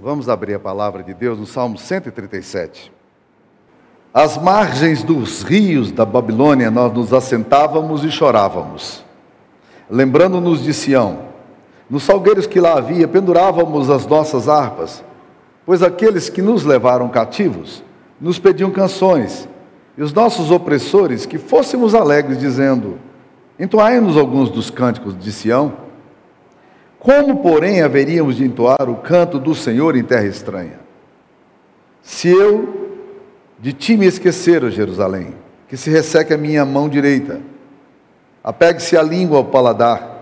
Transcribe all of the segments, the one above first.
Vamos abrir a palavra de Deus no Salmo 137. Às margens dos rios da Babilônia nós nos assentávamos e chorávamos, lembrando-nos de Sião. Nos salgueiros que lá havia pendurávamos as nossas harpas, pois aqueles que nos levaram cativos nos pediam canções, e os nossos opressores que fôssemos alegres, dizendo: Entoai-nos alguns dos cânticos de Sião. Como, porém, haveríamos de entoar o canto do Senhor em terra estranha? Se eu de ti me esquecer, Jerusalém, que se resseque a minha mão direita, apegue-se a língua ao paladar,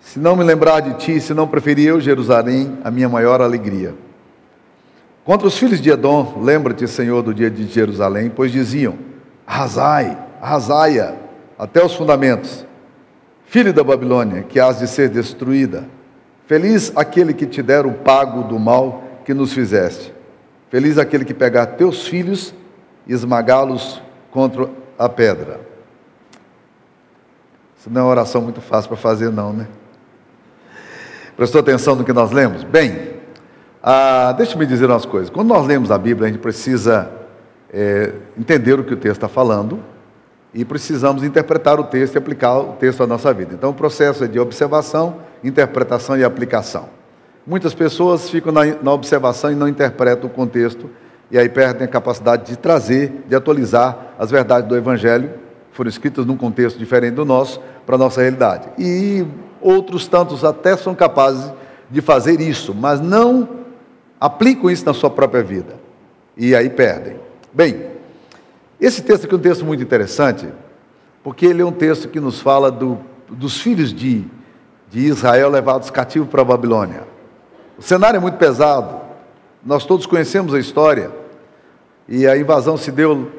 se não me lembrar de ti, se não preferir eu, Jerusalém, a minha maior alegria. Contra os filhos de Edom, lembra-te, Senhor, do dia de Jerusalém, pois diziam: arrasai, arrasaia, até os fundamentos filho da Babilônia, que has de ser destruída. Feliz aquele que te der o pago do mal que nos fizeste. Feliz aquele que pegar teus filhos e esmagá-los contra a pedra. Isso não é uma oração muito fácil para fazer, não, né? Prestou atenção no que nós lemos? Bem, ah, deixa-me dizer umas coisas. Quando nós lemos a Bíblia, a gente precisa é, entender o que o texto está falando e precisamos interpretar o texto e aplicar o texto à nossa vida. Então, o processo é de observação, interpretação e aplicação. Muitas pessoas ficam na, na observação e não interpretam o contexto, e aí perdem a capacidade de trazer, de atualizar as verdades do Evangelho, foram escritas num contexto diferente do nosso, para a nossa realidade. E outros tantos até são capazes de fazer isso, mas não aplicam isso na sua própria vida. E aí perdem. Bem, esse texto aqui é um texto muito interessante, porque ele é um texto que nos fala do, dos filhos de, de Israel levados cativos para a Babilônia. O cenário é muito pesado, nós todos conhecemos a história, e a invasão se deu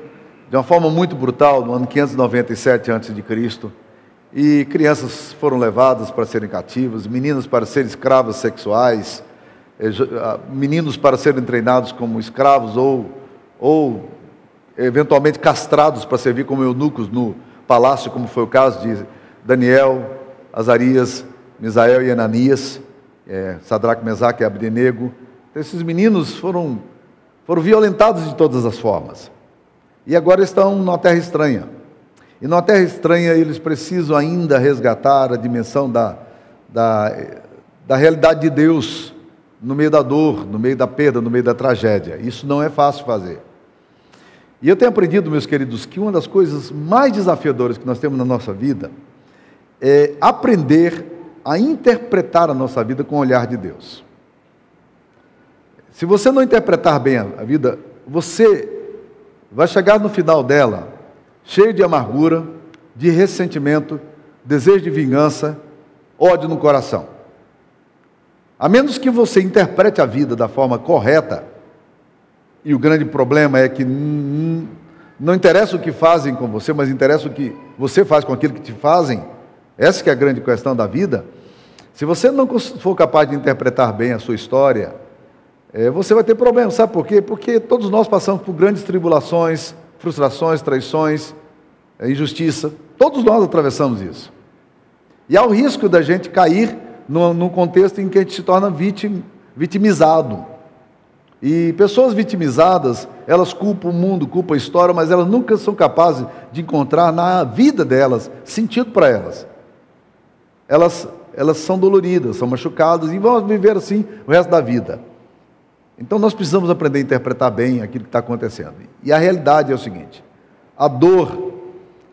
de uma forma muito brutal no ano 597 a.C., e crianças foram levadas para serem cativas, meninas para serem escravas sexuais, eh, ah, meninos para serem treinados como escravos ou, ou eventualmente castrados para servir como eunucos no palácio, como foi o caso de Daniel, Azarias, Misael e Ananias, é, Sadraque, Mesaque e Abdenego. Então, esses meninos foram, foram violentados de todas as formas. E agora estão numa terra estranha. E numa terra estranha eles precisam ainda resgatar a dimensão da, da, da realidade de Deus no meio da dor, no meio da perda, no meio da tragédia. Isso não é fácil fazer. E eu tenho aprendido, meus queridos, que uma das coisas mais desafiadoras que nós temos na nossa vida é aprender a interpretar a nossa vida com o olhar de Deus. Se você não interpretar bem a vida, você vai chegar no final dela cheio de amargura, de ressentimento, desejo de vingança, ódio no coração. A menos que você interprete a vida da forma correta, e o grande problema é que não interessa o que fazem com você, mas interessa o que você faz com aquilo que te fazem. Essa que é a grande questão da vida. Se você não for capaz de interpretar bem a sua história, é, você vai ter problemas. Sabe por quê? Porque todos nós passamos por grandes tribulações, frustrações, traições, é, injustiça. Todos nós atravessamos isso. E há o risco da gente cair num, contexto em que a gente se torna vitim, vitimizado. E pessoas vitimizadas, elas culpam o mundo, culpam a história, mas elas nunca são capazes de encontrar na vida delas sentido para elas. Elas, elas são doloridas, são machucadas e vão viver assim o resto da vida. Então nós precisamos aprender a interpretar bem aquilo que está acontecendo. E a realidade é o seguinte: a dor,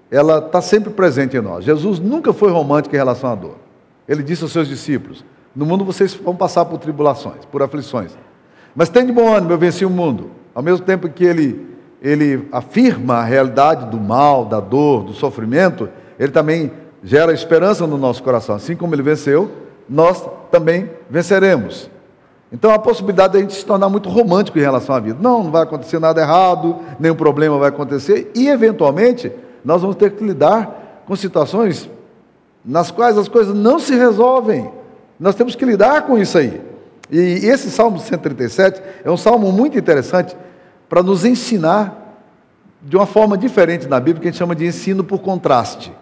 ela está sempre presente em nós. Jesus nunca foi romântico em relação à dor. Ele disse aos seus discípulos: No mundo vocês vão passar por tribulações, por aflições. Mas tem de bom ânimo, eu venci o mundo. Ao mesmo tempo que ele, ele afirma a realidade do mal, da dor, do sofrimento, ele também gera esperança no nosso coração. Assim como ele venceu, nós também venceremos. Então a possibilidade de a gente se tornar muito romântico em relação à vida. Não, não vai acontecer nada errado, nenhum problema vai acontecer, e eventualmente nós vamos ter que lidar com situações nas quais as coisas não se resolvem. Nós temos que lidar com isso aí. E esse Salmo 137 é um salmo muito interessante para nos ensinar de uma forma diferente na Bíblia, que a gente chama de ensino por contraste.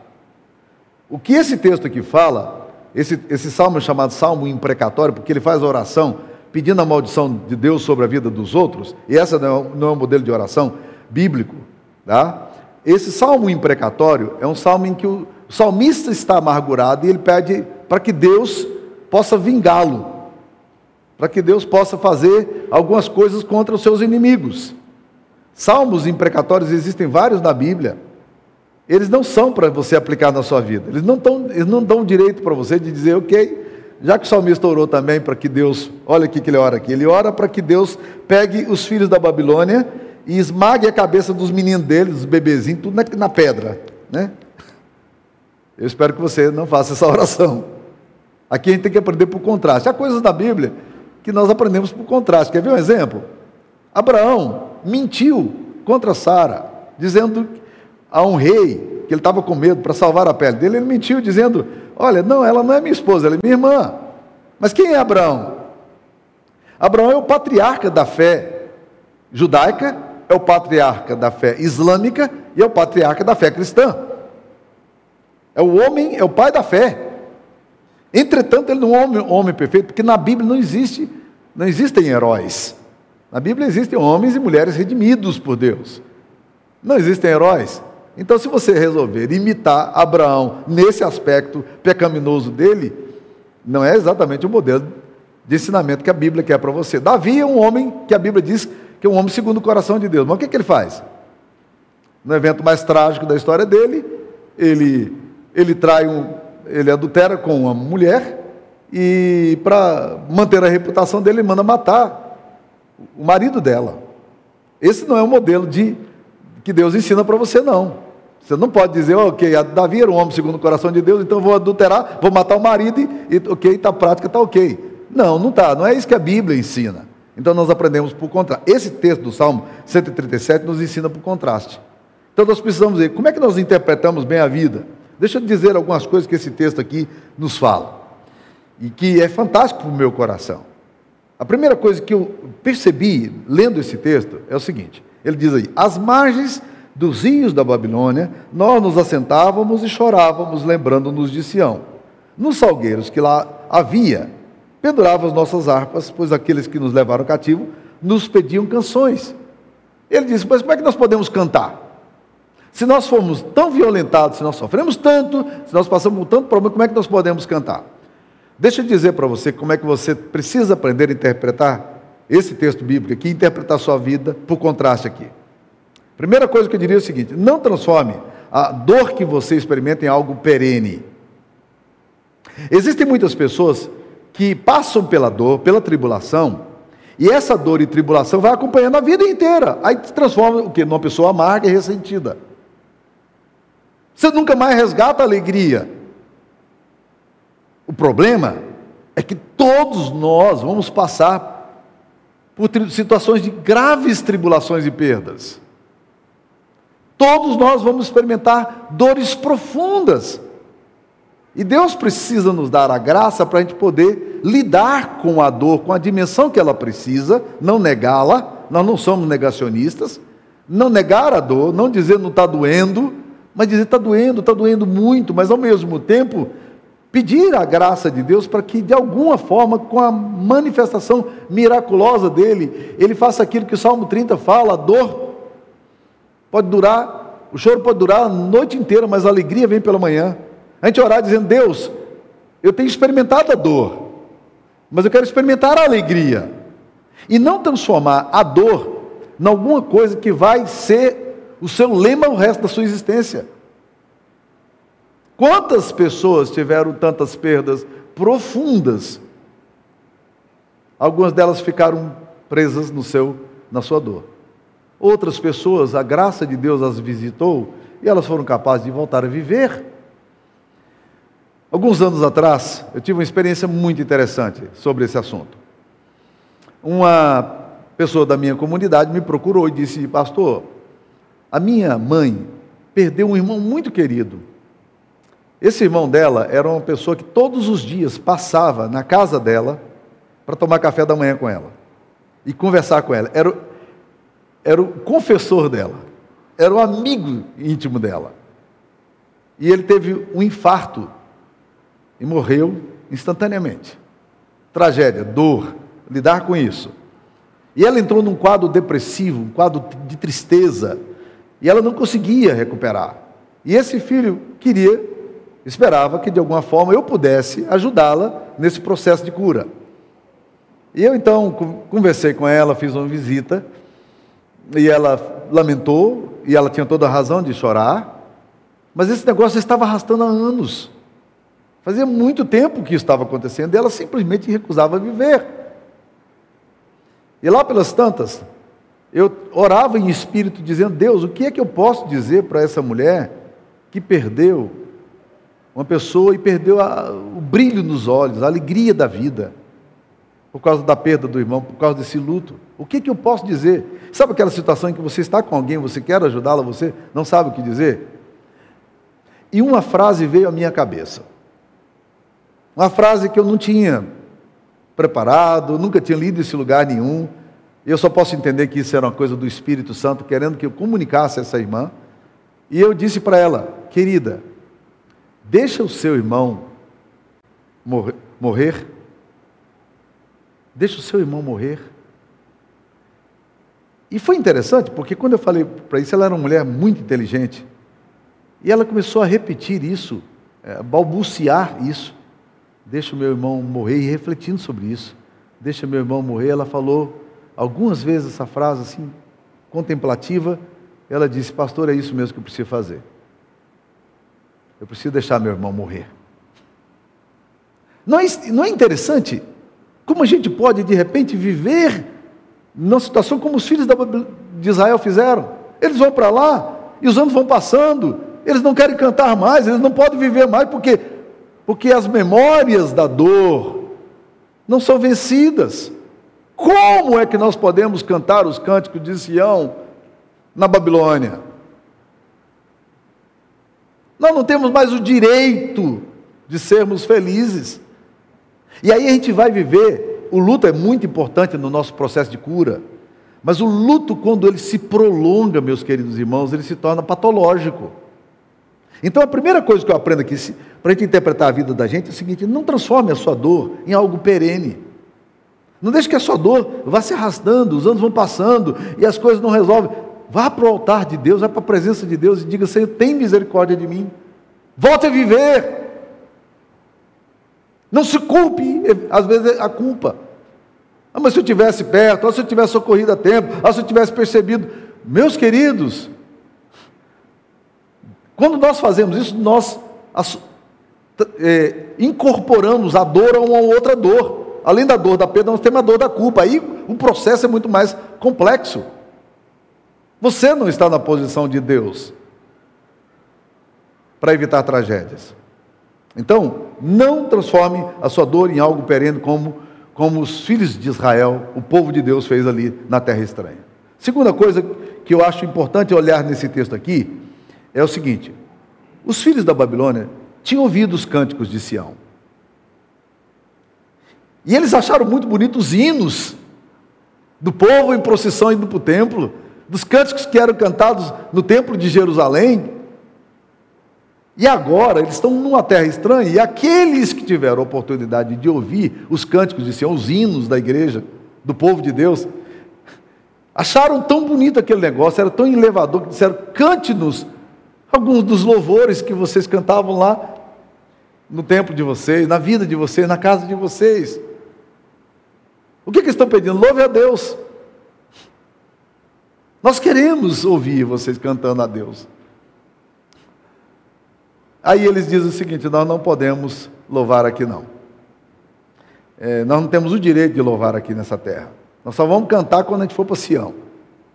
O que esse texto aqui fala, esse, esse salmo é chamado salmo imprecatório, porque ele faz oração pedindo a maldição de Deus sobre a vida dos outros, e essa não é, não é um modelo de oração bíblico, tá? Esse salmo imprecatório é um salmo em que o salmista está amargurado e ele pede para que Deus possa vingá-lo, para que Deus possa fazer algumas coisas contra os seus inimigos. Salmos imprecatórios existem vários na Bíblia. Eles não são para você aplicar na sua vida. Eles não, tão, eles não dão direito para você de dizer, ok, já que o salmista orou também para que Deus, olha o que ele ora aqui, ele ora para que Deus pegue os filhos da Babilônia e esmague a cabeça dos meninos deles, dos bebezinhos, tudo na, na pedra, né? Eu espero que você não faça essa oração. Aqui a gente tem que aprender por contraste. Há coisas da Bíblia que nós aprendemos por contraste. Quer ver um exemplo? Abraão mentiu contra Sara, dizendo a um rei que ele estava com medo para salvar a pele dele, ele mentiu dizendo: Olha, não, ela não é minha esposa, ela é minha irmã. Mas quem é Abraão? Abraão é o patriarca da fé judaica, é o patriarca da fé islâmica e é o patriarca da fé cristã. É o homem, é o pai da fé. Entretanto, ele não é um homem, homem perfeito, porque na Bíblia não existe, não existem heróis. Na Bíblia existem homens e mulheres redimidos por Deus. Não existem heróis. Então, se você resolver imitar Abraão nesse aspecto pecaminoso dele, não é exatamente o modelo de ensinamento que a Bíblia quer para você. Davi é um homem que a Bíblia diz que é um homem segundo o coração de Deus. Mas o que, que ele faz? No evento mais trágico da história dele, ele, ele trai um, ele adultera com uma mulher e para manter a reputação dele, ele manda matar o marido dela. Esse não é o modelo de que Deus ensina para você, não. Você não pode dizer, ok, Davi era um homem segundo o coração de Deus, então vou adulterar, vou matar o marido e, ok, está prática, está ok. Não, não está, não é isso que a Bíblia ensina. Então nós aprendemos por contraste. Esse texto do Salmo 137 nos ensina por contraste. Então nós precisamos ver como é que nós interpretamos bem a vida. Deixa eu dizer algumas coisas que esse texto aqui nos fala. E que é fantástico para o meu coração. A primeira coisa que eu percebi lendo esse texto é o seguinte: ele diz aí, as margens dos rios da Babilônia, nós nos assentávamos e chorávamos, lembrando-nos de Sião. Nos salgueiros que lá havia, penduravam as nossas harpas, pois aqueles que nos levaram cativo nos pediam canções. Ele disse: Mas como é que nós podemos cantar? Se nós fomos tão violentados, se nós sofremos tanto, se nós passamos por tanto problema, como é que nós podemos cantar? Deixa eu dizer para você como é que você precisa aprender a interpretar esse texto bíblico aqui, interpretar sua vida por contraste aqui. Primeira coisa que eu diria é o seguinte: não transforme a dor que você experimenta em algo perene. Existem muitas pessoas que passam pela dor, pela tribulação, e essa dor e tribulação vai acompanhando a vida inteira. Aí se transforma o quê? Numa pessoa amarga e ressentida. Você nunca mais resgata a alegria. O problema é que todos nós vamos passar por situações de graves tribulações e perdas. Todos nós vamos experimentar dores profundas. E Deus precisa nos dar a graça para a gente poder lidar com a dor, com a dimensão que ela precisa, não negá-la, nós não somos negacionistas, não negar a dor, não dizer não está doendo, mas dizer está doendo, está doendo muito, mas ao mesmo tempo pedir a graça de Deus para que de alguma forma, com a manifestação miraculosa dele, ele faça aquilo que o Salmo 30 fala, a dor Pode durar, o choro pode durar a noite inteira, mas a alegria vem pela manhã. A gente orar dizendo: Deus, eu tenho experimentado a dor, mas eu quero experimentar a alegria. E não transformar a dor em alguma coisa que vai ser o seu lema o resto da sua existência. Quantas pessoas tiveram tantas perdas profundas? Algumas delas ficaram presas no seu, na sua dor. Outras pessoas, a graça de Deus as visitou e elas foram capazes de voltar a viver. Alguns anos atrás, eu tive uma experiência muito interessante sobre esse assunto. Uma pessoa da minha comunidade me procurou e disse: Pastor, a minha mãe perdeu um irmão muito querido. Esse irmão dela era uma pessoa que todos os dias passava na casa dela para tomar café da manhã com ela e conversar com ela. Era, era o confessor dela, era o amigo íntimo dela. E ele teve um infarto e morreu instantaneamente. Tragédia, dor, lidar com isso. E ela entrou num quadro depressivo, um quadro de tristeza, e ela não conseguia recuperar. E esse filho queria, esperava que de alguma forma eu pudesse ajudá-la nesse processo de cura. E eu então conversei com ela, fiz uma visita, e ela lamentou, e ela tinha toda a razão de chorar, mas esse negócio estava arrastando há anos. Fazia muito tempo que isso estava acontecendo, e ela simplesmente recusava viver. E lá pelas tantas, eu orava em espírito, dizendo: Deus, o que é que eu posso dizer para essa mulher que perdeu uma pessoa e perdeu a, o brilho nos olhos, a alegria da vida? por causa da perda do irmão, por causa desse luto. O que, que eu posso dizer? Sabe aquela situação em que você está com alguém, você quer ajudá-la, você não sabe o que dizer? E uma frase veio à minha cabeça. Uma frase que eu não tinha preparado, nunca tinha lido esse lugar nenhum. Eu só posso entender que isso era uma coisa do Espírito Santo, querendo que eu comunicasse a essa irmã. E eu disse para ela, querida, deixa o seu irmão morrer Deixa o seu irmão morrer. E foi interessante, porque quando eu falei para isso, ela era uma mulher muito inteligente. E ela começou a repetir isso, é, balbuciar isso. Deixa o meu irmão morrer, e refletindo sobre isso. Deixa meu irmão morrer. Ela falou algumas vezes essa frase assim, contemplativa. Ela disse: Pastor, é isso mesmo que eu preciso fazer. Eu preciso deixar meu irmão morrer. Não é, não é interessante como a gente pode, de repente, viver numa situação como os filhos de Israel fizeram? Eles vão para lá e os anos vão passando, eles não querem cantar mais, eles não podem viver mais, porque, porque as memórias da dor não são vencidas. Como é que nós podemos cantar os cânticos de Sião na Babilônia? Nós não temos mais o direito de sermos felizes. E aí a gente vai viver, o luto é muito importante no nosso processo de cura, mas o luto, quando ele se prolonga, meus queridos irmãos, ele se torna patológico. Então a primeira coisa que eu aprendo aqui, para a gente interpretar a vida da gente, é o seguinte: não transforme a sua dor em algo perene. Não deixe que a sua dor vá se arrastando, os anos vão passando e as coisas não resolvem. Vá para o altar de Deus, vá para a presença de Deus e diga: Senhor, tem misericórdia de mim. Volte a viver. Não se culpe, às vezes, a culpa. Ah, mas se eu tivesse perto, ou se eu tivesse socorrido a tempo, ou se eu tivesse percebido. Meus queridos, quando nós fazemos isso, nós é, incorporamos a dor a uma outra dor. Além da dor da perda, nós temos a dor da culpa. Aí o processo é muito mais complexo. Você não está na posição de Deus para evitar tragédias. Então, não transforme a sua dor em algo perene como, como os filhos de Israel, o povo de Deus fez ali na terra estranha. Segunda coisa que eu acho importante olhar nesse texto aqui é o seguinte: os filhos da Babilônia tinham ouvido os cânticos de Sião. E eles acharam muito bonitos os hinos do povo em procissão indo para o templo, dos cânticos que eram cantados no templo de Jerusalém. E agora eles estão numa terra estranha, e aqueles que tiveram a oportunidade de ouvir os cânticos de Sião, os hinos da igreja, do povo de Deus, acharam tão bonito aquele negócio, era tão elevador, que disseram: cante-nos alguns dos louvores que vocês cantavam lá no templo de vocês, na vida de vocês, na casa de vocês. O que, que estão pedindo? Louve a Deus. Nós queremos ouvir vocês cantando a Deus. Aí eles dizem o seguinte: nós não podemos louvar aqui não. É, nós não temos o direito de louvar aqui nessa terra. Nós só vamos cantar quando a gente for para Sião.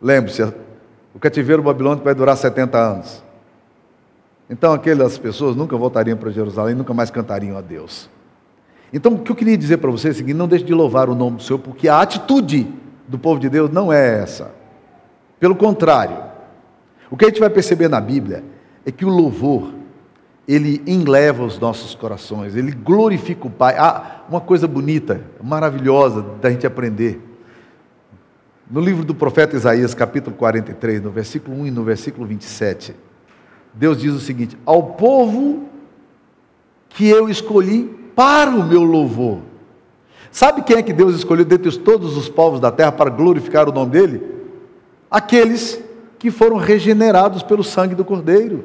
Lembre-se, o cativeiro babilônico vai durar 70 anos. Então aquelas pessoas nunca voltariam para Jerusalém, nunca mais cantariam a Deus. Então o que eu queria dizer para vocês é o seguinte: não deixe de louvar o nome do Senhor, porque a atitude do povo de Deus não é essa. Pelo contrário, o que a gente vai perceber na Bíblia é que o louvor ele enleva os nossos corações, ele glorifica o Pai. Ah, uma coisa bonita, maravilhosa da gente aprender. No livro do profeta Isaías, capítulo 43, no versículo 1 e no versículo 27, Deus diz o seguinte: Ao povo que eu escolhi para o meu louvor, Sabe quem é que Deus escolheu dentre todos os povos da terra para glorificar o nome dele? Aqueles que foram regenerados pelo sangue do Cordeiro,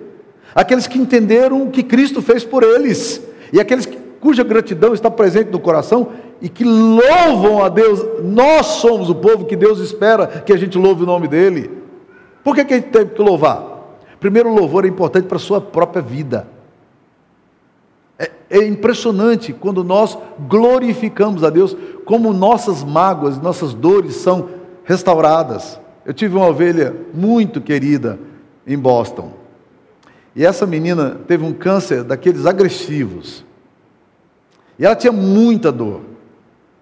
aqueles que entenderam o que Cristo fez por eles, e aqueles cuja gratidão está presente no coração e que louvam a Deus. Nós somos o povo que Deus espera que a gente louve o nome dele. Por que, que a gente teve que louvar? Primeiro, o louvor é importante para a sua própria vida. É, é, impressionante quando nós glorificamos a Deus, como nossas mágoas, nossas dores são restauradas. Eu tive uma ovelha muito querida em Boston. E essa menina teve um câncer daqueles agressivos. E ela tinha muita dor,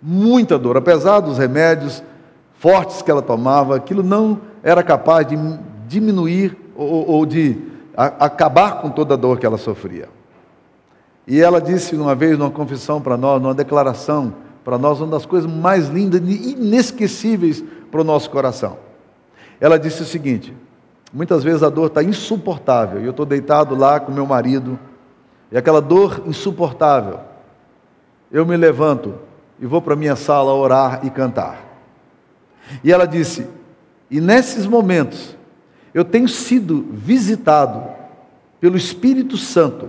muita dor. Apesar dos remédios fortes que ela tomava, aquilo não era capaz de diminuir ou, ou de a, acabar com toda a dor que ela sofria. E ela disse uma vez numa confissão para nós, numa declaração para nós, uma das coisas mais lindas e inesquecíveis para o nosso coração. Ela disse o seguinte: muitas vezes a dor está insuportável, e eu estou deitado lá com meu marido, e aquela dor insuportável, eu me levanto e vou para a minha sala orar e cantar. E ela disse: e nesses momentos, eu tenho sido visitado pelo Espírito Santo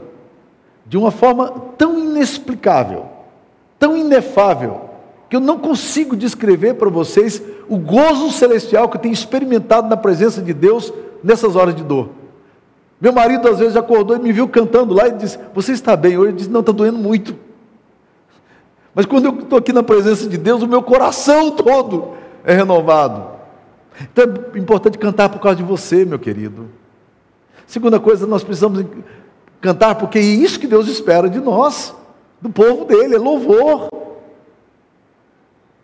de uma forma tão inexplicável, tão inefável, que eu não consigo descrever para vocês o gozo celestial que eu tenho experimentado na presença de Deus nessas horas de dor. Meu marido às vezes acordou e me viu cantando lá e disse: Você está bem hoje? Eu disse: Não, está doendo muito. Mas quando eu estou aqui na presença de Deus, o meu coração todo é renovado. Então é importante cantar por causa de você, meu querido. Segunda coisa, nós precisamos Cantar porque é isso que Deus espera de nós, do povo dele, é louvor.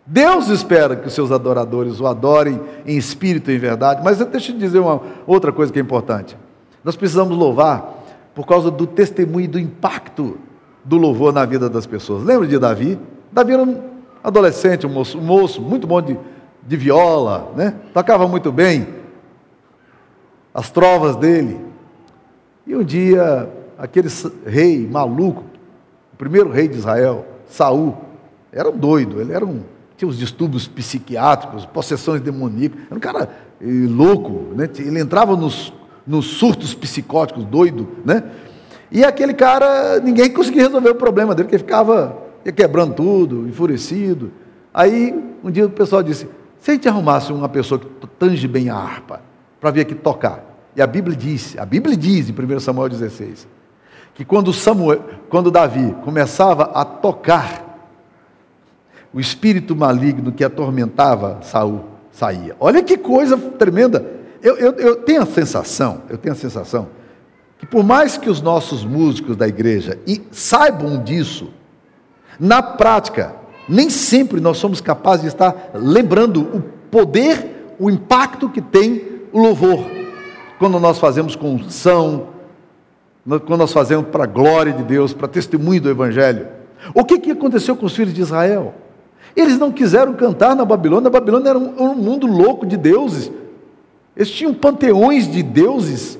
Deus espera que os seus adoradores o adorem em espírito e em verdade. Mas deixa eu te dizer uma outra coisa que é importante. Nós precisamos louvar por causa do testemunho e do impacto do louvor na vida das pessoas. Lembra de Davi? Davi era um adolescente, um moço, um moço muito bom de, de viola, né? tocava muito bem as trovas dele. E um dia aquele rei maluco, o primeiro rei de Israel, Saul, era um doido, ele era um, tinha os distúrbios psiquiátricos, possessões demoníacas, era um cara eh, louco, né? ele entrava nos, nos surtos psicóticos, doido, né? E aquele cara, ninguém conseguia resolver o problema dele, porque ele ficava ia quebrando tudo, enfurecido. Aí, um dia o pessoal disse: se a gente arrumasse uma pessoa que tange bem a harpa, para vir aqui tocar. E a Bíblia diz, a Bíblia diz em 1 Samuel 16, que quando Samuel, quando Davi começava a tocar, o espírito maligno que atormentava Saul saía. Olha que coisa tremenda. Eu, eu, eu tenho a sensação, eu tenho a sensação que por mais que os nossos músicos da igreja saibam disso, na prática, nem sempre nós somos capazes de estar lembrando o poder, o impacto que tem o louvor. Quando nós fazemos com unção, quando nós fazemos para a glória de Deus, para testemunho do Evangelho. O que, que aconteceu com os filhos de Israel? Eles não quiseram cantar na Babilônia, a Babilônia era um, um mundo louco de deuses, eles tinham panteões de deuses.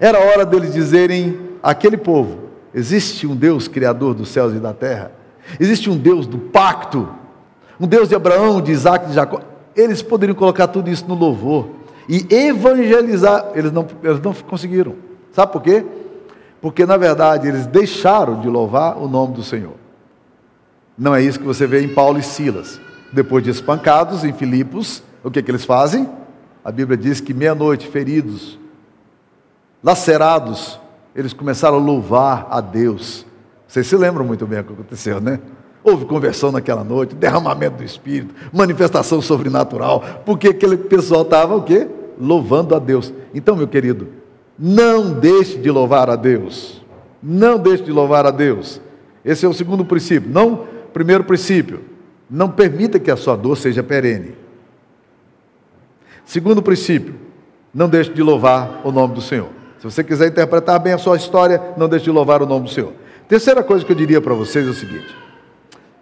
Era hora deles dizerem àquele povo: existe um Deus criador dos céus e da terra, existe um Deus do pacto, um Deus de Abraão, de Isaac, de Jacó. Eles poderiam colocar tudo isso no louvor e evangelizar, eles não, eles não conseguiram. Sabe por quê? Porque na verdade eles deixaram de louvar o nome do Senhor. Não é isso que você vê em Paulo e Silas. Depois de espancados em Filipos, o que, que eles fazem? A Bíblia diz que meia-noite, feridos, lacerados, eles começaram a louvar a Deus. Vocês se lembram muito bem o que aconteceu, né? Houve conversão naquela noite, derramamento do Espírito, manifestação sobrenatural, porque aquele pessoal estava o quê? Louvando a Deus. Então, meu querido, não deixe de louvar a Deus. Não deixe de louvar a Deus. Esse é o segundo princípio. Não, primeiro princípio, não permita que a sua dor seja perene. Segundo princípio, não deixe de louvar o nome do Senhor. Se você quiser interpretar bem a sua história, não deixe de louvar o nome do Senhor. Terceira coisa que eu diria para vocês é o seguinte: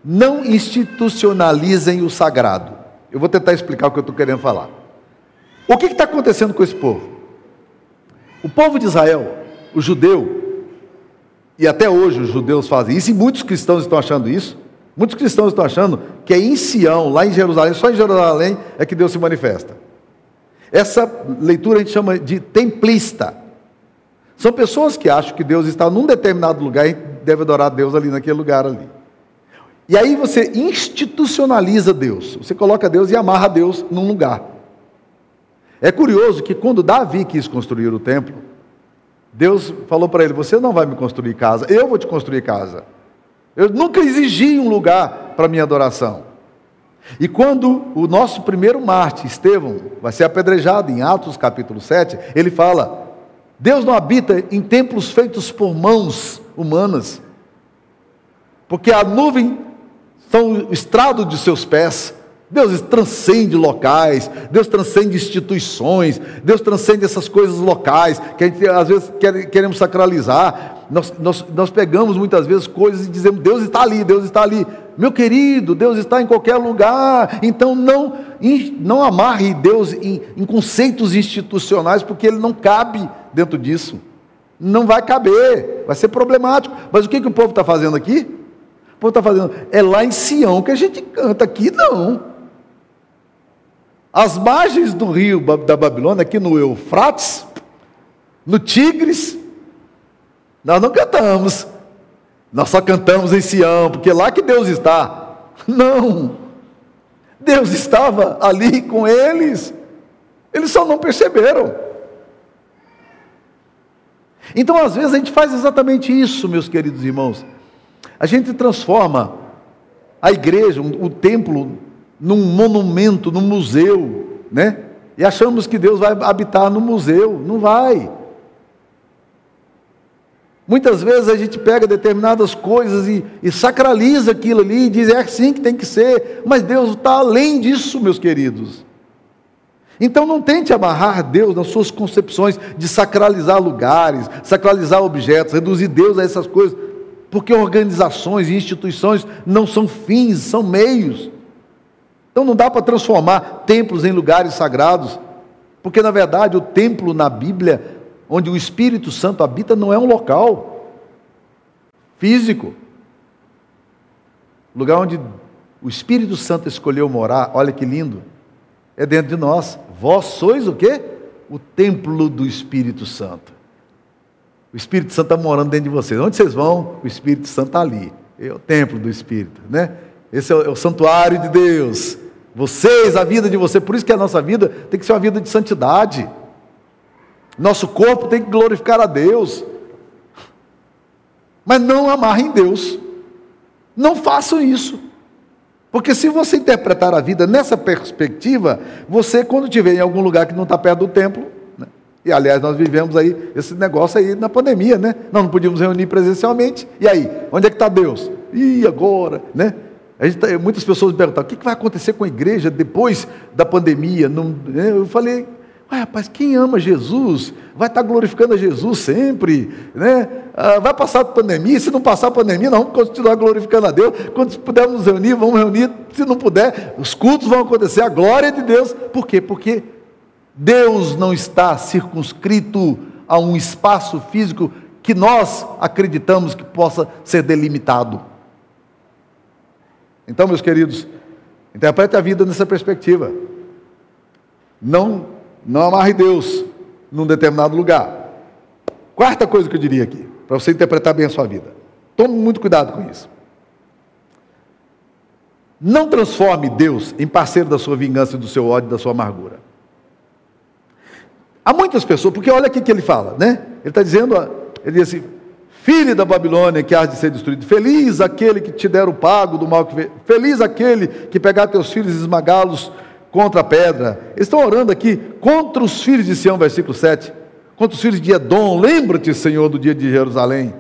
não institucionalizem o sagrado. Eu vou tentar explicar o que eu estou querendo falar. O que está acontecendo com esse povo? O povo de Israel, o judeu, e até hoje os judeus fazem isso, e muitos cristãos estão achando isso, Muitos cristãos estão achando que é em Sião, lá em Jerusalém, só em Jerusalém é que Deus se manifesta. Essa leitura a gente chama de templista. São pessoas que acham que Deus está num determinado lugar e deve adorar Deus ali naquele lugar ali. E aí você institucionaliza Deus. Você coloca Deus e amarra Deus num lugar. É curioso que quando Davi quis construir o templo, Deus falou para ele: Você não vai me construir casa, eu vou te construir casa. Eu nunca exigi um lugar para minha adoração. E quando o nosso primeiro Marte, Estevão, vai ser apedrejado em Atos capítulo 7, ele fala: Deus não habita em templos feitos por mãos humanas, porque a nuvem são o estrado de seus pés. Deus transcende locais, Deus transcende instituições, Deus transcende essas coisas locais que a gente às vezes quer, queremos sacralizar. Nós, nós, nós pegamos muitas vezes coisas e dizemos: Deus está ali, Deus está ali. Meu querido, Deus está em qualquer lugar. Então não, não amarre Deus em, em conceitos institucionais, porque ele não cabe dentro disso. Não vai caber, vai ser problemático. Mas o que, que o povo está fazendo aqui? O povo está fazendo, é lá em Sião que a gente canta, aqui não. As margens do rio da Babilônia, aqui no Eufrates, no Tigres, nós não cantamos. Nós só cantamos em Sião, porque lá que Deus está. Não. Deus estava ali com eles. Eles só não perceberam. Então, às vezes, a gente faz exatamente isso, meus queridos irmãos. A gente transforma a igreja, o templo, num monumento, num museu, né? E achamos que Deus vai habitar no museu. Não vai. Muitas vezes a gente pega determinadas coisas e, e sacraliza aquilo ali e diz é assim que tem que ser, mas Deus está além disso, meus queridos. Então não tente amarrar Deus nas suas concepções de sacralizar lugares, sacralizar objetos, reduzir Deus a essas coisas, porque organizações e instituições não são fins, são meios. Então não dá para transformar templos em lugares sagrados, porque na verdade o templo na Bíblia, onde o Espírito Santo habita, não é um local físico. O lugar onde o Espírito Santo escolheu morar, olha que lindo, é dentro de nós. Vós sois o quê? O templo do Espírito Santo. O Espírito Santo está morando dentro de vocês. Onde vocês vão, o Espírito Santo está ali. É o templo do Espírito, né? Esse é o, é o santuário de Deus. Vocês, a vida de você, por isso que a nossa vida tem que ser uma vida de santidade. Nosso corpo tem que glorificar a Deus. Mas não amarrem Deus. Não façam isso. Porque se você interpretar a vida nessa perspectiva, você, quando estiver em algum lugar que não está perto do templo, né? e aliás, nós vivemos aí esse negócio aí na pandemia, né? Nós não podíamos reunir presencialmente. E aí, onde é que está Deus? E agora, né? Tá, muitas pessoas me perguntaram: o que vai acontecer com a igreja depois da pandemia? Não, né? eu falei: Ué, rapaz, quem ama Jesus vai estar glorificando a Jesus sempre, né? Ah, vai passar a pandemia, se não passar a pandemia, nós vamos continuar glorificando a Deus. Quando pudermos nos reunir, vamos reunir. Se não puder, os cultos vão acontecer, a glória de Deus. Por quê? Porque Deus não está circunscrito a um espaço físico que nós acreditamos que possa ser delimitado. Então, meus queridos, interprete a vida nessa perspectiva. Não, não amarre Deus num determinado lugar. Quarta coisa que eu diria aqui, para você interpretar bem a sua vida. Tome muito cuidado com isso. Não transforme Deus em parceiro da sua vingança, do seu ódio, da sua amargura. Há muitas pessoas, porque olha aqui que ele fala, né? Ele está dizendo, ele diz assim: Filho da Babilônia que há de ser destruído. Feliz aquele que te der o pago do mal que fez. Feliz aquele que pegar teus filhos e esmagá-los contra a pedra. Eles estão orando aqui contra os filhos de Sião, versículo 7. Contra os filhos de Edom. Lembra-te, Senhor, do dia de Jerusalém.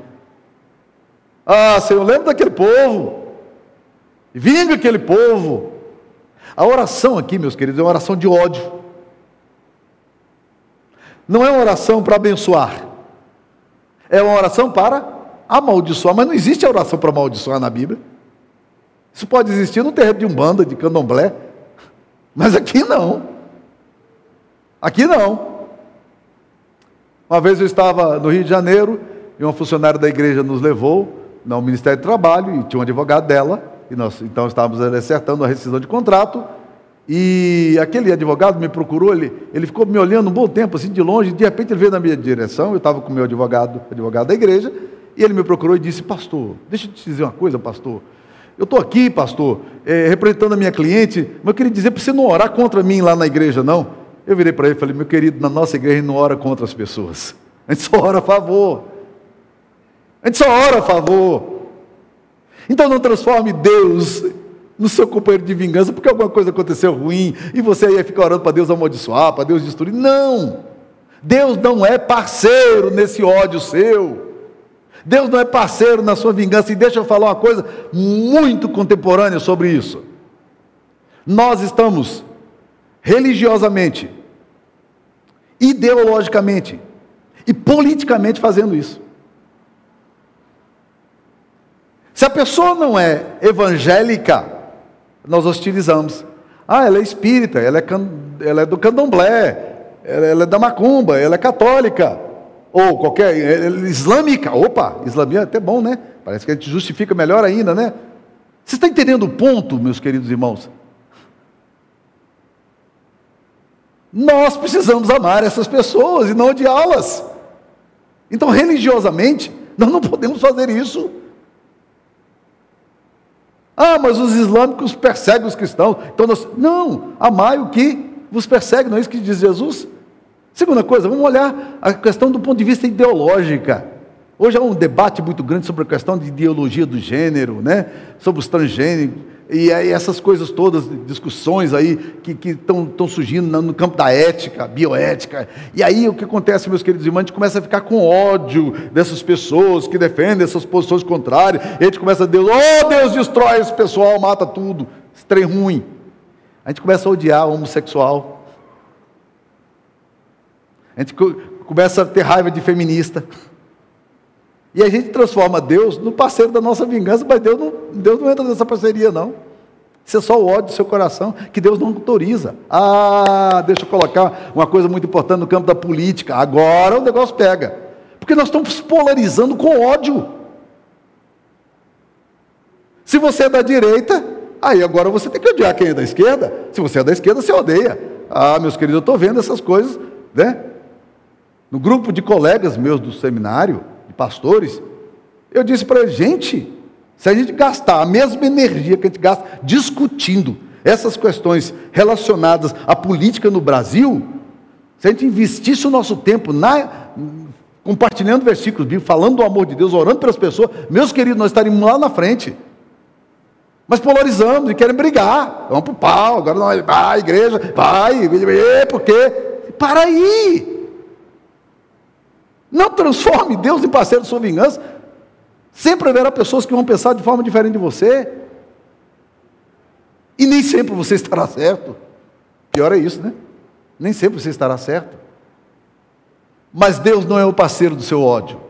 Ah, Senhor, lembra daquele povo. Vinga aquele povo. A oração aqui, meus queridos, é uma oração de ódio. Não é uma oração para abençoar. É uma oração para amaldiçoar, mas não existe a oração para amaldiçoar na Bíblia. Isso pode existir no terreno de Umbanda, de Candomblé, mas aqui não. Aqui não. Uma vez eu estava no Rio de Janeiro e uma funcionária da igreja nos levou no Ministério do Trabalho e tinha um advogado dela. e nós então estávamos acertando a rescisão de contrato, e aquele advogado me procurou, ele, ele ficou me olhando um bom tempo, assim, de longe, de repente ele veio na minha direção, eu estava com o meu advogado, advogado da igreja, e ele me procurou e disse, pastor, deixa eu te dizer uma coisa, pastor, eu estou aqui, pastor, é, representando a minha cliente, mas eu queria dizer para você não orar contra mim lá na igreja, não. Eu virei para ele e falei, meu querido, na nossa igreja a gente não ora contra as pessoas, a gente só ora a favor. A gente só ora a favor. Então não transforme Deus no seu companheiro de vingança porque alguma coisa aconteceu ruim e você aí fica orando para Deus amaldiçoar, para Deus destruir. Não! Deus não é parceiro nesse ódio seu. Deus não é parceiro na sua vingança. E deixa eu falar uma coisa muito contemporânea sobre isso. Nós estamos religiosamente, ideologicamente e politicamente fazendo isso. Se a pessoa não é evangélica, nós hostilizamos. Ah, ela é espírita, ela é, can... ela é do candomblé, ela é da macumba, ela é católica, ou qualquer. Ela é islâmica. Opa, islâmica é até bom, né? Parece que a gente justifica melhor ainda, né? Você está entendendo o ponto, meus queridos irmãos? Nós precisamos amar essas pessoas e não odiá-las. Então, religiosamente, nós não podemos fazer isso. Ah, mas os islâmicos perseguem os cristãos. Então nós, não, amai o que vos persegue, não é isso que diz Jesus? Segunda coisa, vamos olhar a questão do ponto de vista ideológica. Hoje há um debate muito grande sobre a questão de ideologia do gênero, né? sobre os transgênicos e essas coisas todas, discussões aí que estão surgindo no campo da ética, bioética. E aí o que acontece, meus queridos irmãos, a gente começa a ficar com ódio dessas pessoas que defendem essas posições contrárias. E a gente começa a dizer, oh Deus, destrói esse pessoal, mata tudo. Esse ruim. A gente começa a odiar o homossexual. A gente começa a ter raiva de feminista. E a gente transforma Deus no parceiro da nossa vingança, mas Deus não, Deus não entra nessa parceria, não. Isso é só o ódio do seu coração, que Deus não autoriza. Ah, deixa eu colocar uma coisa muito importante no campo da política. Agora o negócio pega. Porque nós estamos polarizando com ódio. Se você é da direita, aí agora você tem que odiar quem é da esquerda. Se você é da esquerda, você odeia. Ah, meus queridos, eu estou vendo essas coisas, né? No grupo de colegas meus do seminário, pastores, eu disse para eles, gente, se a gente gastar a mesma energia que a gente gasta discutindo essas questões relacionadas à política no Brasil, se a gente investisse o nosso tempo na, compartilhando versículos falando do amor de Deus, orando pelas pessoas, meus queridos, nós estaríamos lá na frente. Mas polarizamos e querem brigar. Vamos para o pau, agora nós, vai, igreja, vai, por quê? Para aí! Não transforme Deus em parceiro de sua vingança. Sempre haverá pessoas que vão pensar de forma diferente de você. E nem sempre você estará certo. Pior é isso, né? Nem sempre você estará certo. Mas Deus não é o parceiro do seu ódio.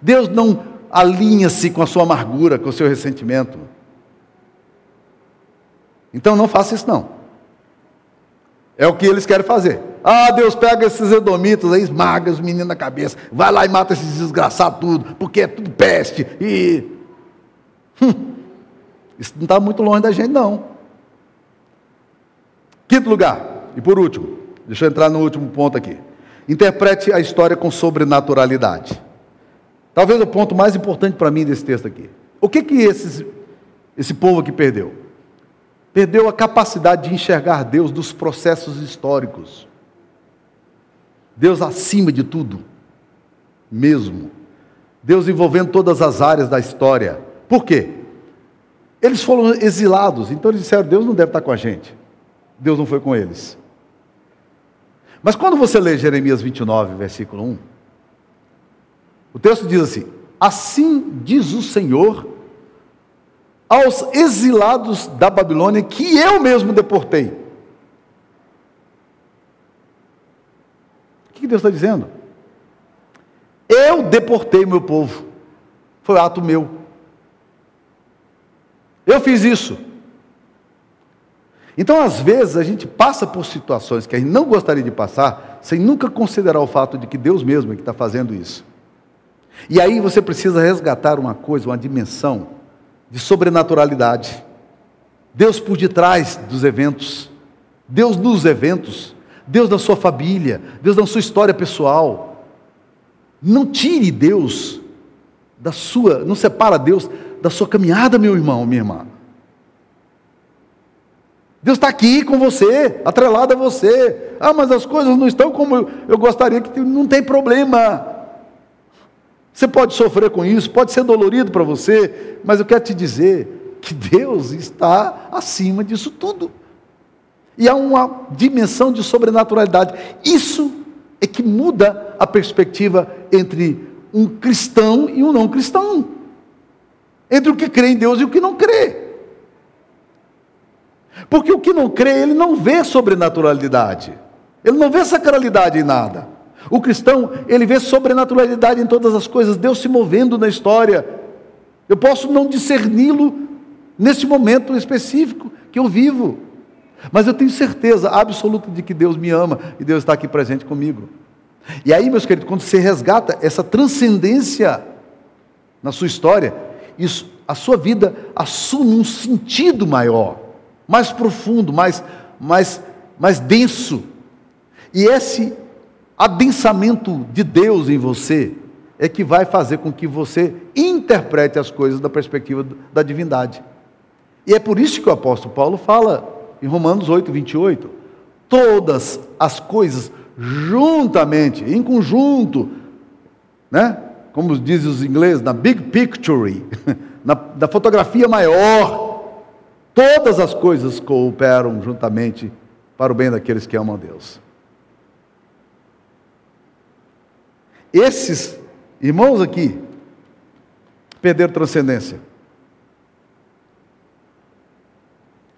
Deus não alinha-se com a sua amargura, com o seu ressentimento. Então não faça isso não. É o que eles querem fazer. Ah, Deus pega esses edomitas aí, esmaga os meninos na cabeça, vai lá e mata esses desgraçados tudo, porque é tudo peste. E. Hum, isso não está muito longe da gente, não. Quinto lugar, e por último, deixa eu entrar no último ponto aqui. Interprete a história com sobrenaturalidade. Talvez o ponto mais importante para mim desse texto aqui. O que que esses, esse povo aqui perdeu? Perdeu a capacidade de enxergar Deus dos processos históricos. Deus acima de tudo, mesmo. Deus envolvendo todas as áreas da história. Por quê? Eles foram exilados, então eles disseram: Deus não deve estar com a gente. Deus não foi com eles. Mas quando você lê Jeremias 29, versículo 1, o texto diz assim: Assim diz o Senhor aos exilados da Babilônia que eu mesmo deportei. O que Deus está dizendo? Eu deportei meu povo. Foi ato meu. Eu fiz isso. Então, às vezes, a gente passa por situações que a gente não gostaria de passar, sem nunca considerar o fato de que Deus mesmo é que está fazendo isso. E aí você precisa resgatar uma coisa, uma dimensão de sobrenaturalidade. Deus por detrás dos eventos, Deus nos eventos, Deus na sua família, Deus na sua história pessoal. Não tire Deus da sua, não separa Deus da sua caminhada, meu irmão, minha irmã. Deus está aqui com você, atrelado a você. Ah, mas as coisas não estão como eu, eu gostaria que não tem problema. Você pode sofrer com isso, pode ser dolorido para você, mas eu quero te dizer que Deus está acima disso tudo. E há uma dimensão de sobrenaturalidade. Isso é que muda a perspectiva entre um cristão e um não cristão. Entre o que crê em Deus e o que não crê. Porque o que não crê, ele não vê sobrenaturalidade. Ele não vê sacralidade em nada. O cristão, ele vê sobrenaturalidade em todas as coisas, Deus se movendo na história. Eu posso não discerni-lo nesse momento específico que eu vivo, mas eu tenho certeza absoluta de que Deus me ama e Deus está aqui presente comigo. E aí, meus queridos, quando você resgata essa transcendência na sua história, isso, a sua vida assume um sentido maior mais profundo, mais, mais, mais denso. E esse adensamento de Deus em você é que vai fazer com que você interprete as coisas da perspectiva da divindade. E é por isso que o apóstolo Paulo fala em Romanos 8, 28, todas as coisas juntamente, em conjunto, né? como dizem os ingleses, na big picture, na, na fotografia maior, Todas as coisas cooperam juntamente para o bem daqueles que amam a Deus. Esses irmãos aqui perderam transcendência.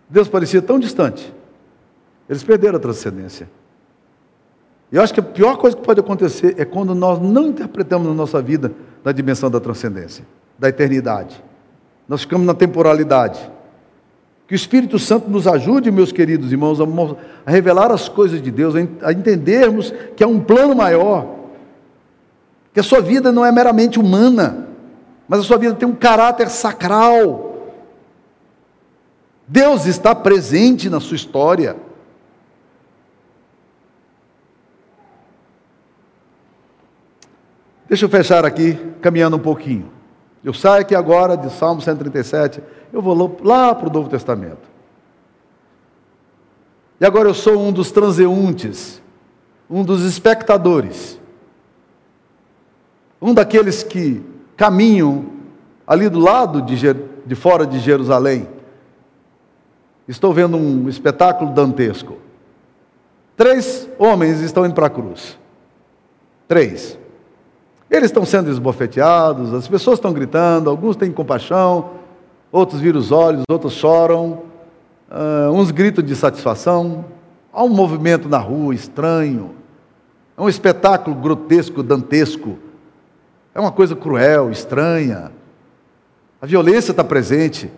Deus parecia tão distante. Eles perderam a transcendência. E eu acho que a pior coisa que pode acontecer é quando nós não interpretamos na nossa vida na dimensão da transcendência, da eternidade. Nós ficamos na temporalidade. Que o Espírito Santo nos ajude, meus queridos irmãos, a revelar as coisas de Deus, a entendermos que há um plano maior, que a sua vida não é meramente humana, mas a sua vida tem um caráter sacral. Deus está presente na sua história. Deixa eu fechar aqui, caminhando um pouquinho. Eu saio aqui agora de Salmo 137 eu vou lá para o Novo Testamento. E agora eu sou um dos transeuntes, um dos espectadores, um daqueles que caminham ali do lado de, de fora de Jerusalém. Estou vendo um espetáculo dantesco. Três homens estão indo para a cruz. Três. Eles estão sendo esbofeteados, as pessoas estão gritando, alguns têm compaixão, outros viram os olhos, outros choram, uh, uns gritam de satisfação. Há um movimento na rua estranho, é um espetáculo grotesco, dantesco, é uma coisa cruel, estranha. A violência está presente.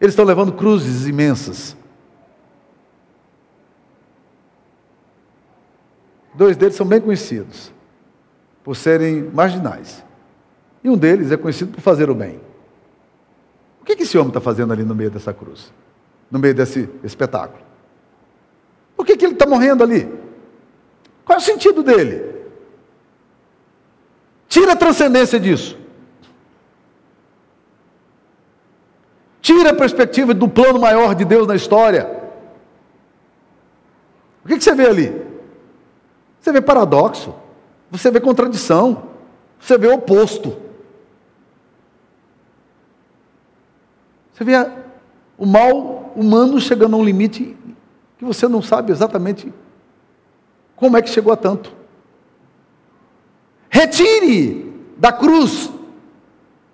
Eles estão levando cruzes imensas. Dois deles são bem conhecidos por serem marginais. E um deles é conhecido por fazer o bem. O que, que esse homem está fazendo ali no meio dessa cruz? No meio desse espetáculo? Por que, que ele está morrendo ali? Qual é o sentido dele? Tira a transcendência disso. Tira a perspectiva do plano maior de Deus na história. O que, que você vê ali? Você vê paradoxo, você vê contradição, você vê oposto. Você vê o mal humano chegando a um limite que você não sabe exatamente como é que chegou a tanto. Retire da cruz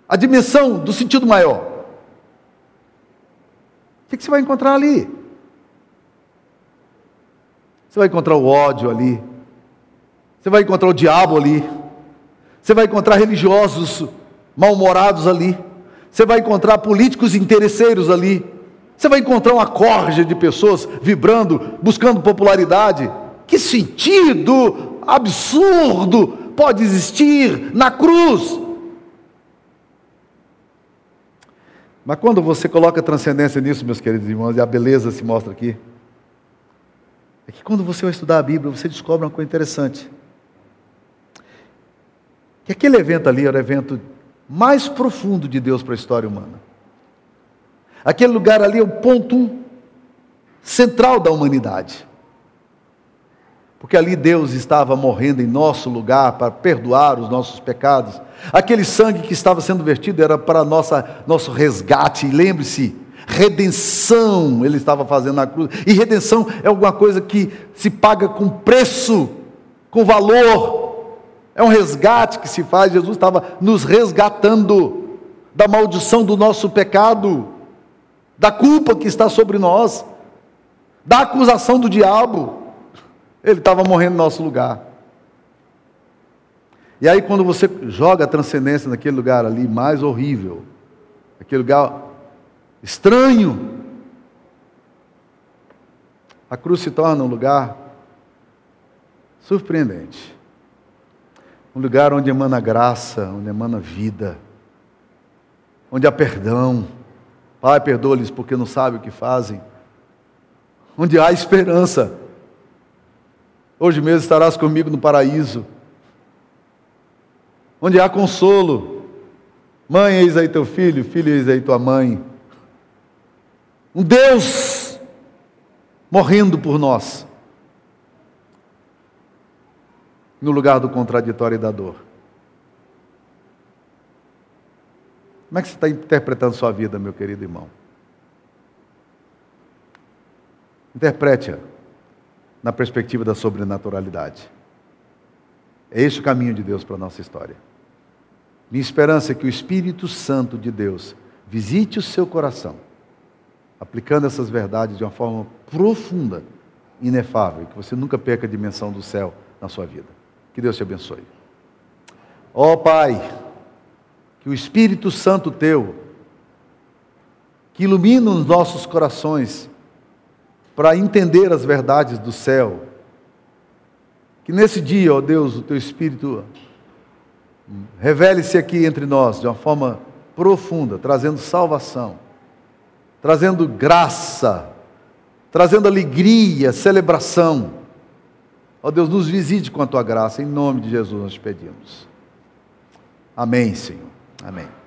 a dimensão do sentido maior. O que você vai encontrar ali? Você vai encontrar o ódio ali. Você vai encontrar o diabo ali. Você vai encontrar religiosos mal-humorados ali. Você vai encontrar políticos interesseiros ali. Você vai encontrar uma corja de pessoas vibrando, buscando popularidade. Que sentido absurdo pode existir na cruz? Mas quando você coloca transcendência nisso, meus queridos irmãos, e a beleza se mostra aqui, é que quando você vai estudar a Bíblia, você descobre uma coisa interessante. Que aquele evento ali era o evento mais profundo de Deus para a história humana. Aquele lugar ali é o ponto central da humanidade. Porque ali Deus estava morrendo em nosso lugar para perdoar os nossos pecados. Aquele sangue que estava sendo vertido era para nossa, nosso resgate. E lembre-se, redenção ele estava fazendo na cruz. E redenção é alguma coisa que se paga com preço, com valor. É um resgate que se faz. Jesus estava nos resgatando da maldição do nosso pecado, da culpa que está sobre nós, da acusação do diabo. Ele estava morrendo no nosso lugar. E aí, quando você joga a transcendência naquele lugar ali mais horrível, aquele lugar estranho, a cruz se torna um lugar surpreendente. Um lugar onde emana graça, onde emana vida, onde há perdão. Pai, perdoa-lhes porque não sabem o que fazem. Onde há esperança. Hoje mesmo estarás comigo no paraíso, onde há consolo. Mãe, eis aí teu filho, filho, eis aí tua mãe. Um Deus morrendo por nós, no lugar do contraditório e da dor. Como é que você está interpretando sua vida, meu querido irmão? Interprete-a na perspectiva da sobrenaturalidade. É esse o caminho de Deus para a nossa história. Minha esperança é que o Espírito Santo de Deus visite o seu coração, aplicando essas verdades de uma forma profunda, inefável, que você nunca perca a dimensão do céu na sua vida. Que Deus te abençoe. Ó oh, Pai, que o Espírito Santo teu, que ilumina os nossos corações, para entender as verdades do céu. Que nesse dia, ó Deus, o teu Espírito revele-se aqui entre nós de uma forma profunda, trazendo salvação, trazendo graça, trazendo alegria, celebração. Ó Deus, nos visite com a tua graça, em nome de Jesus nós te pedimos. Amém, Senhor. Amém.